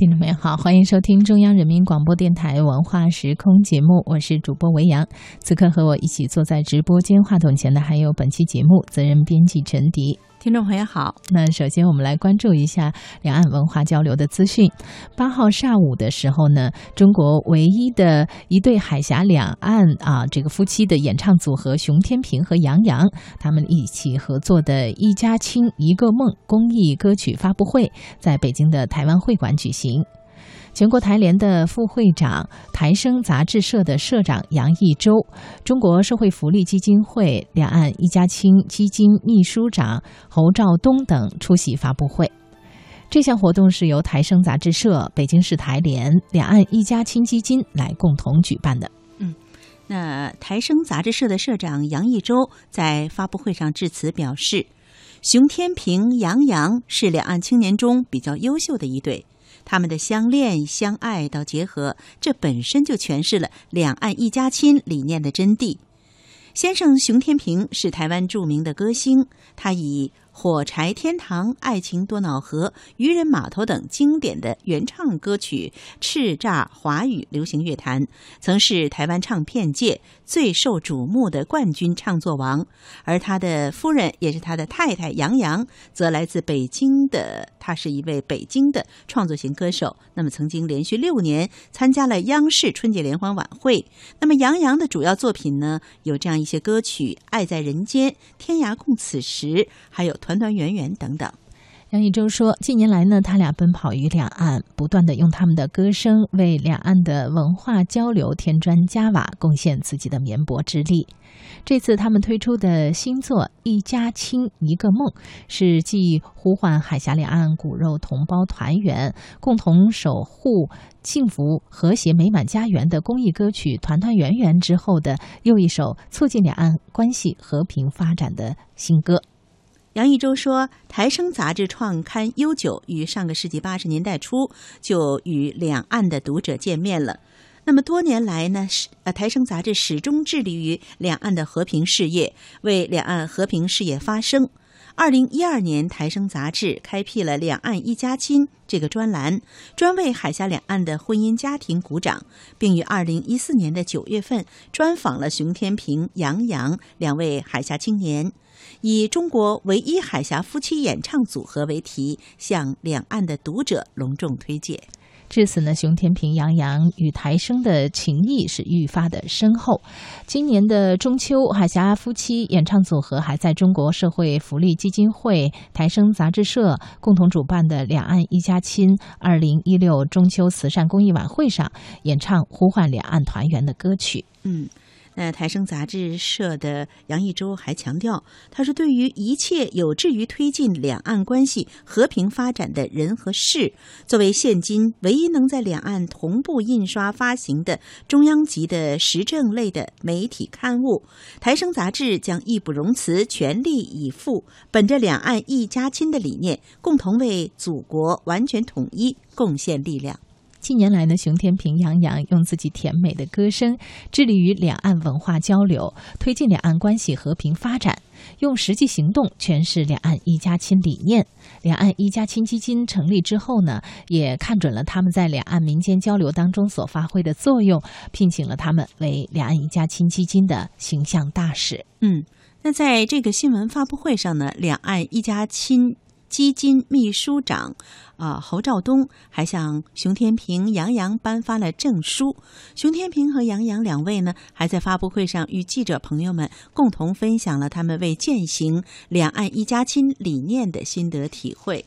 听众朋友好，欢迎收听中央人民广播电台文化时空节目，我是主播维扬。此刻和我一起坐在直播间话筒前的还有本期节目责任编辑陈迪。听众朋友好，那首先我们来关注一下两岸文化交流的资讯。八号上午的时候呢，中国唯一的一对海峡两岸啊这个夫妻的演唱组合熊天平和杨洋，他们一起合作的《一家亲一个梦》公益歌曲发布会，在北京的台湾会馆举行。全国台联的副会长、台生杂志社的社长杨义洲，中国社会福利基金会两岸一家亲基金秘书长侯兆东等出席发布会。这项活动是由台生杂志社、北京市台联、两岸一家亲基金来共同举办的。嗯，那台生杂志社的社长杨义洲在发布会上致辞表示，熊天平、杨洋是两岸青年中比较优秀的一对。他们的相恋、相爱到结合，这本身就诠释了“两岸一家亲”理念的真谛。先生熊天平是台湾著名的歌星，他以。火柴天堂、爱情多瑙河、渔人码头等经典的原唱歌曲叱咤华语流行乐坛，曾是台湾唱片界最受瞩目的冠军唱作王。而他的夫人也是他的太太杨洋，则来自北京的，他是一位北京的创作型歌手。那么曾经连续六年参加了央视春节联欢晚会。那么杨洋的主要作品呢，有这样一些歌曲：《爱在人间》《天涯共此时》，还有。团团圆圆等等，杨一舟说：“近年来呢，他俩奔跑于两岸，不断的用他们的歌声为两岸的文化交流添砖加瓦，贡献自己的绵薄之力。这次他们推出的新作《一家亲一个梦》，是继呼唤海峡两岸骨肉同胞团圆，共同守护幸福和谐美满家园的公益歌曲《团团圆圆》之后的又一首促进两岸关系和平发展的新歌。”杨一舟说：“台生杂志创刊悠久，于上个世纪八十年代初就与两岸的读者见面了。那么多年来呢，是呃台生杂志始终致力于两岸的和平事业，为两岸和平事业发声。二零一二年，台生杂志开辟了‘两岸一家亲’这个专栏，专为海峡两岸的婚姻家庭鼓掌，并于二零一四年的九月份专访了熊天平、杨洋两位海峡青年。”以中国唯一海峡夫妻演唱组合为题，向两岸的读者隆重推介。至此呢，熊天平、杨洋与台生的情谊是愈发的深厚。今年的中秋，海峡夫妻演唱组合还在中国社会福利基金会、台生杂志社共同主办的“两岸一家亲”二零一六中秋慈善公益晚会上演唱呼唤两岸团圆的歌曲。嗯。那台生杂志社的杨一舟还强调，他说：“对于一切有志于推进两岸关系和平发展的人和事，作为现今唯一能在两岸同步印刷发行的中央级的时政类的媒体刊物，台生杂志将义不容辞、全力以赴，本着两岸一家亲的理念，共同为祖国完全统一贡献力量。”近年来呢，熊天平、杨洋用自己甜美的歌声，致力于两岸文化交流，推进两岸关系和平发展，用实际行动诠释两岸一家亲理念。两岸一家亲基金成立之后呢，也看准了他们在两岸民间交流当中所发挥的作用，聘请了他们为两岸一家亲基金的形象大使。嗯，那在这个新闻发布会上呢，两岸一家亲。基金秘书长啊，侯兆东还向熊天平、杨洋颁发了证书。熊天平和杨洋两位呢，还在发布会上与记者朋友们共同分享了他们为践行“两岸一家亲”理念的心得体会。